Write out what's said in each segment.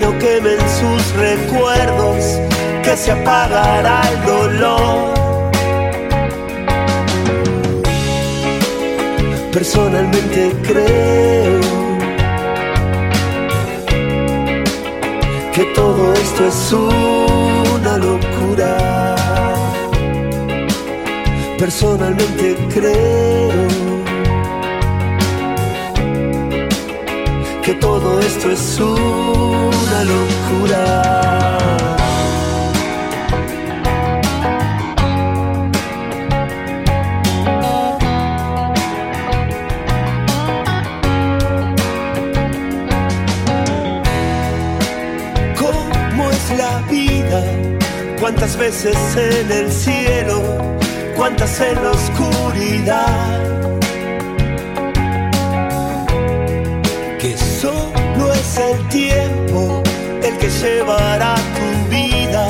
no quemen sus recuerdos, que se apagará el dolor. Personalmente creo que todo esto es una locura. Personalmente creo esto es una locura. ¿Cómo es la vida? ¿Cuántas veces en el cielo? ¿Cuántas en la oscuridad? Es el tiempo el que llevará tu vida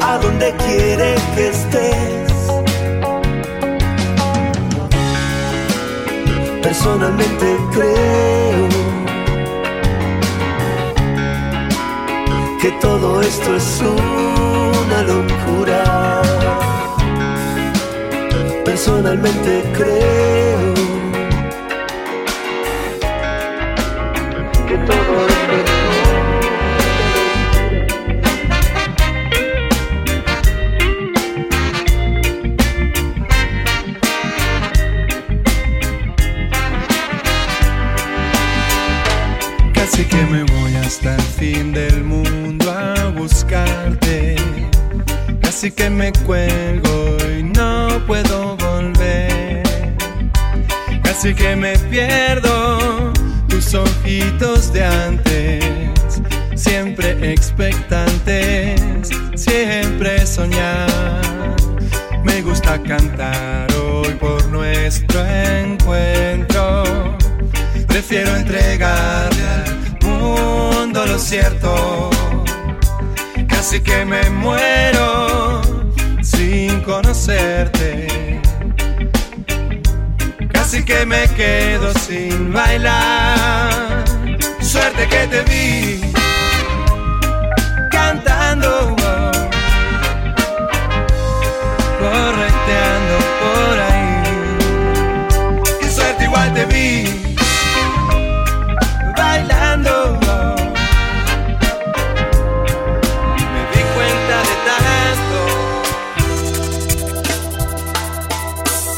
a donde quiere que estés. Personalmente creo que todo esto es una locura. Personalmente creo Casi que me cuelgo y no puedo volver. Casi que me pierdo tus ojitos de antes. Siempre expectantes, siempre soñar. Me gusta cantar hoy por nuestro encuentro. Prefiero entregarle al mundo lo cierto. Casi que me muero sin conocerte. Casi que me quedo sin bailar. Suerte que te vi cantando,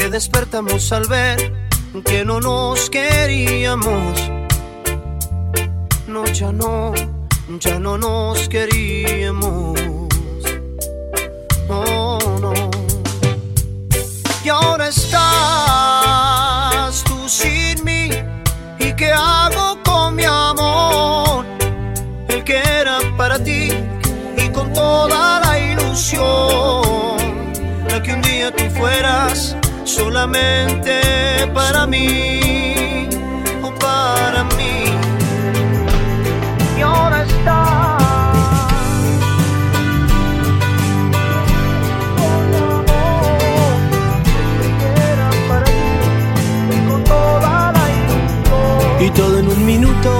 que despertamos al ver que no nos queríamos. No, ya no, ya no nos queríamos. Oh, no. Y ahora estás tú sin mí. ¿Y qué hago con mi amor? El que era para ti y con toda la ilusión. La que un día tú fueras solamente para mí o para mí. Y ahora ilusión. Y todo en un minuto.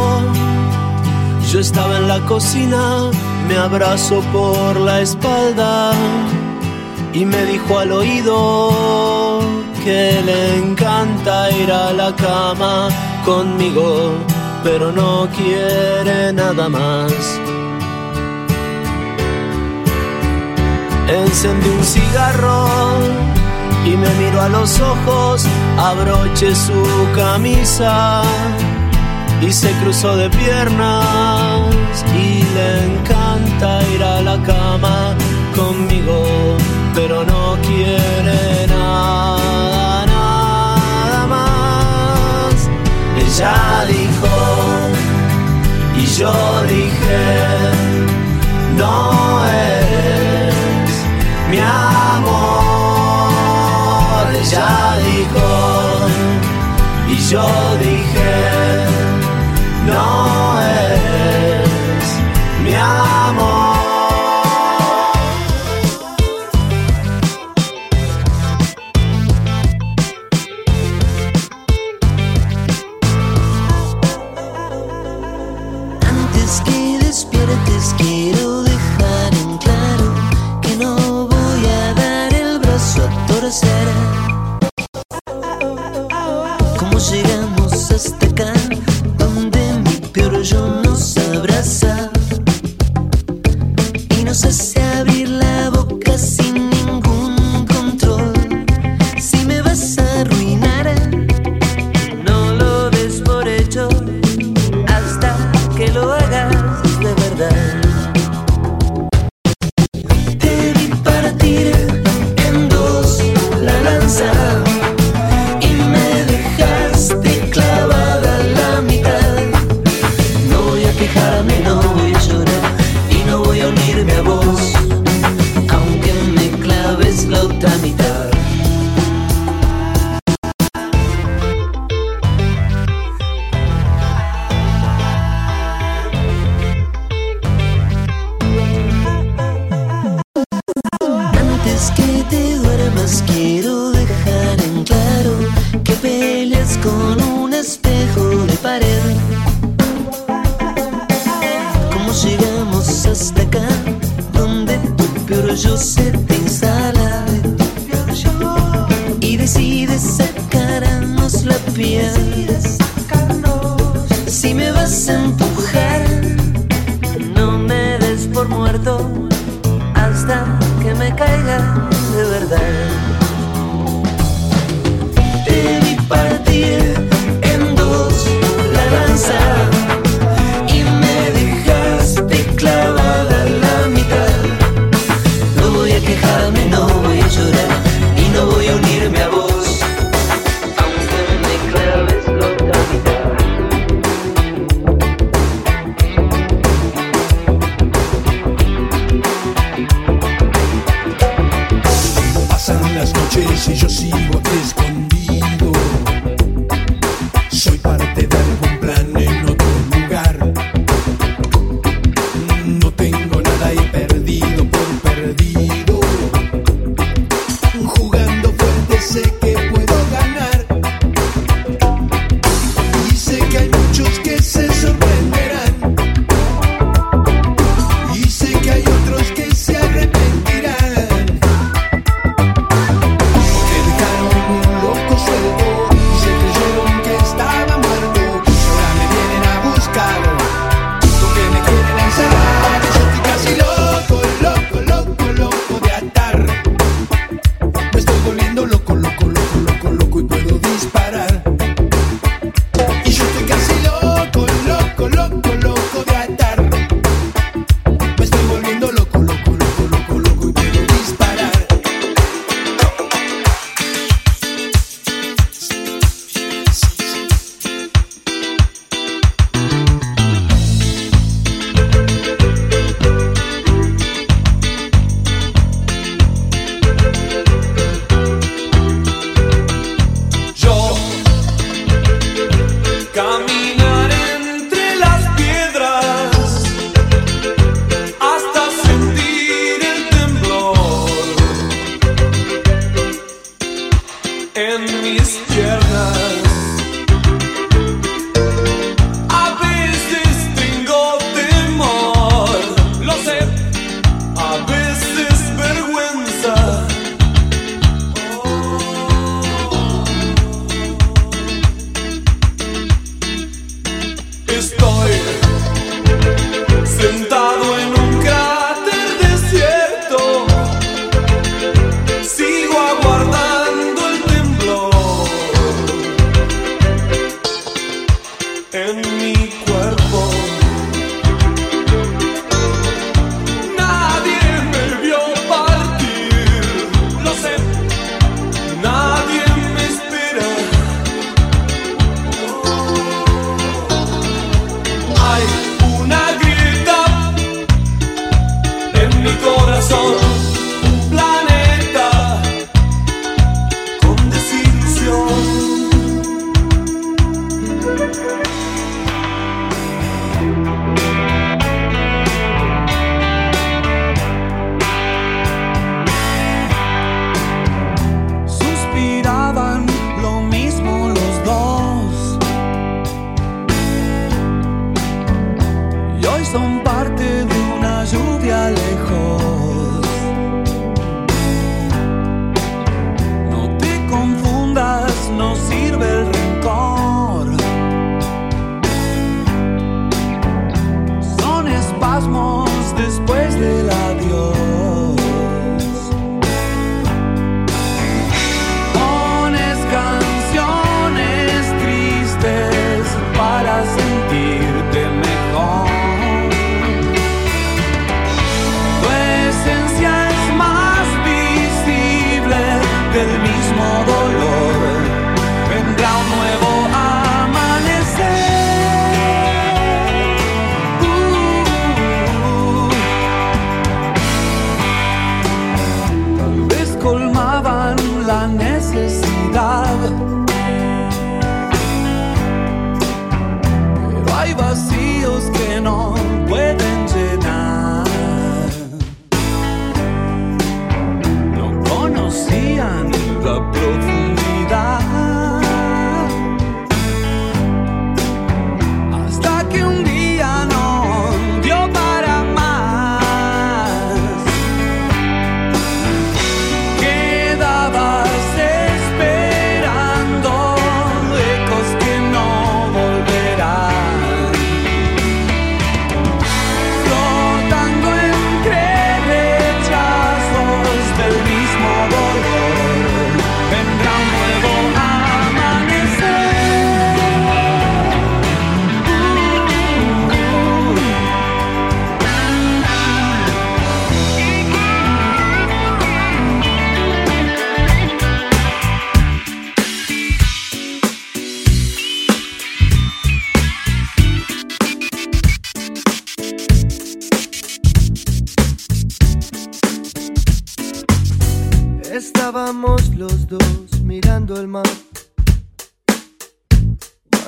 Yo estaba en la cocina, me abrazó por la espalda y me dijo al oído que le encanta ir a la cama conmigo, pero no quiere nada más. Encendí un cigarro y me miro a los ojos, abroche su camisa y se cruzó de piernas y le encanta ir a la cama conmigo pero no quiere nada, nada más. Ella dijo y yo dije, no eres mi amor. Ella dijo y yo nossa sossego.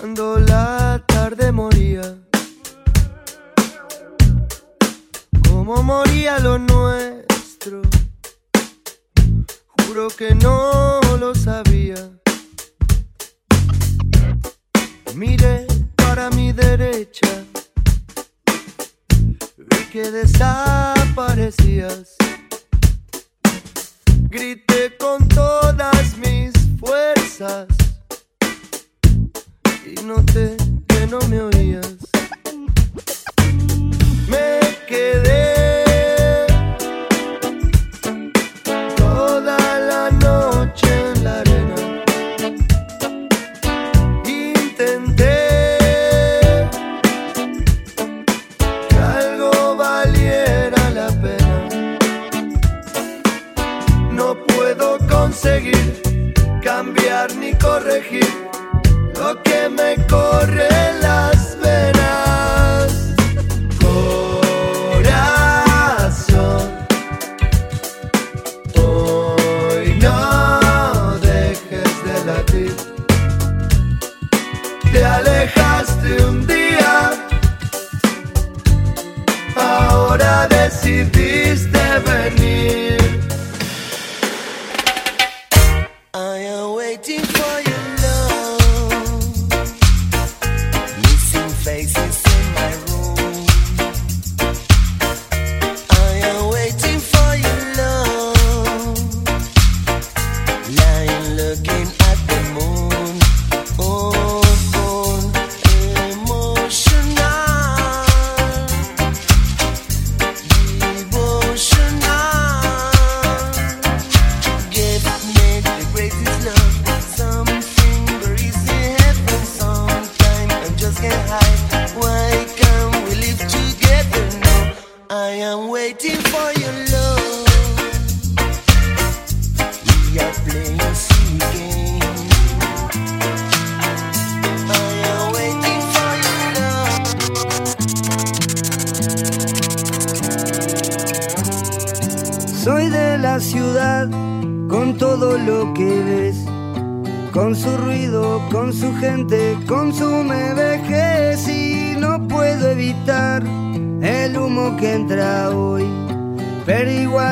Cuando la tarde moría, como moría lo nuestro, juro que no lo sabía. Miré para mi derecha, vi que desaparecías grité con todo. because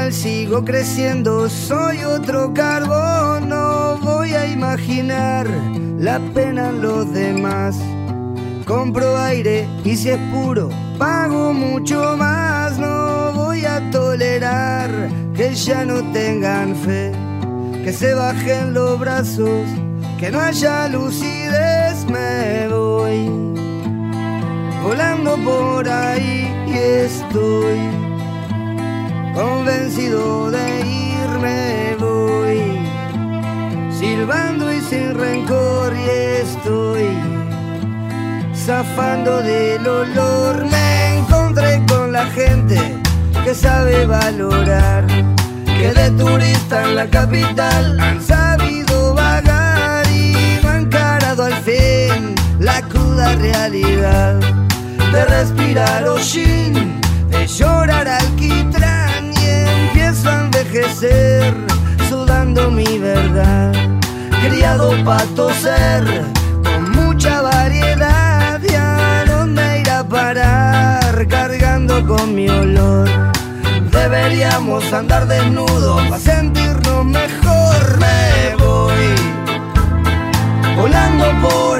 sigo creciendo, soy otro carbón, no voy a imaginar la pena en los demás. Compro aire y si es puro, pago mucho más, no voy a tolerar que ya no tengan fe, que se bajen los brazos, que no haya lucidez, me voy volando por ahí y estoy convencido de irme voy silbando y sin rencor y estoy zafando del olor. Me encontré con la gente que sabe valorar que de turista en la capital han sabido vagar y no han encarado al fin la cruda realidad de respirar hollín, de llorar alquitrán. y a envejecer sudando mi verdad. Criado para toser con mucha variedad y a dónde ir a parar cargando con mi olor. Deberíamos andar desnudos para sentirnos mejor. Me voy volando por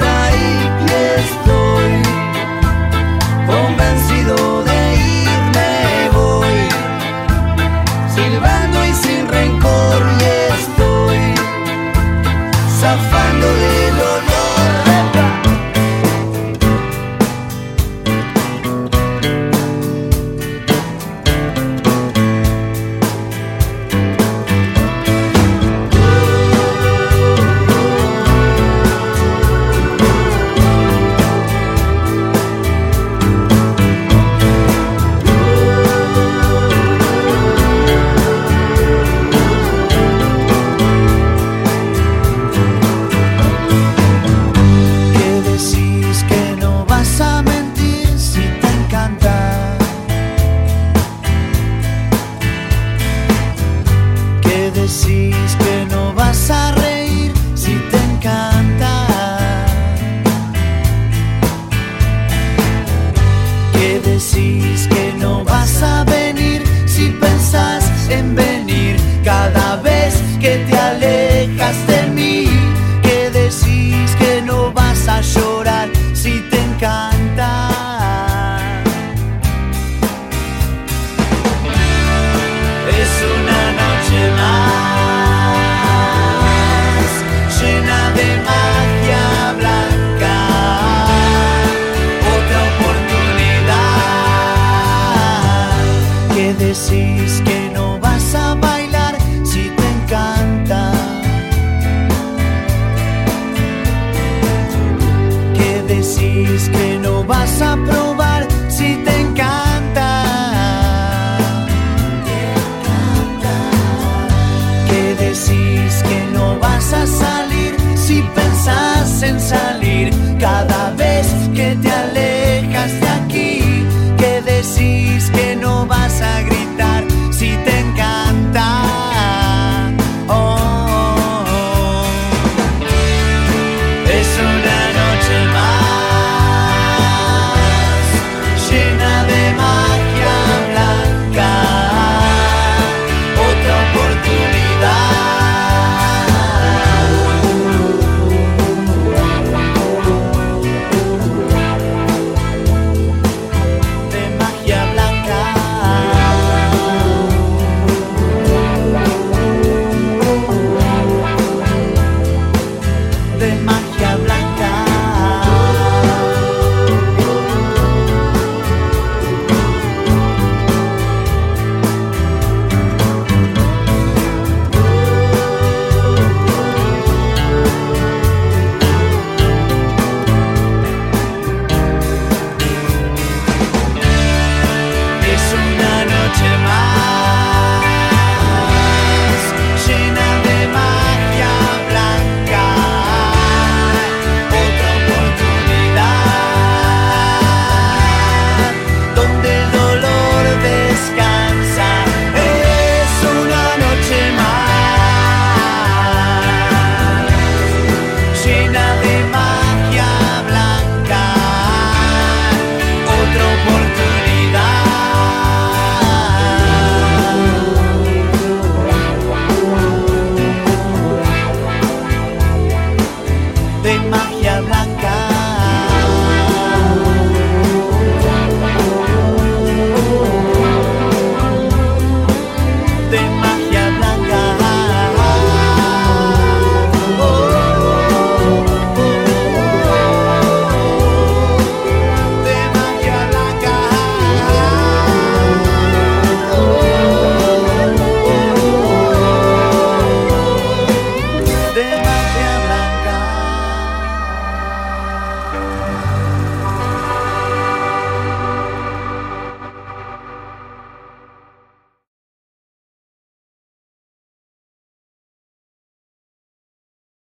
de magia blanca.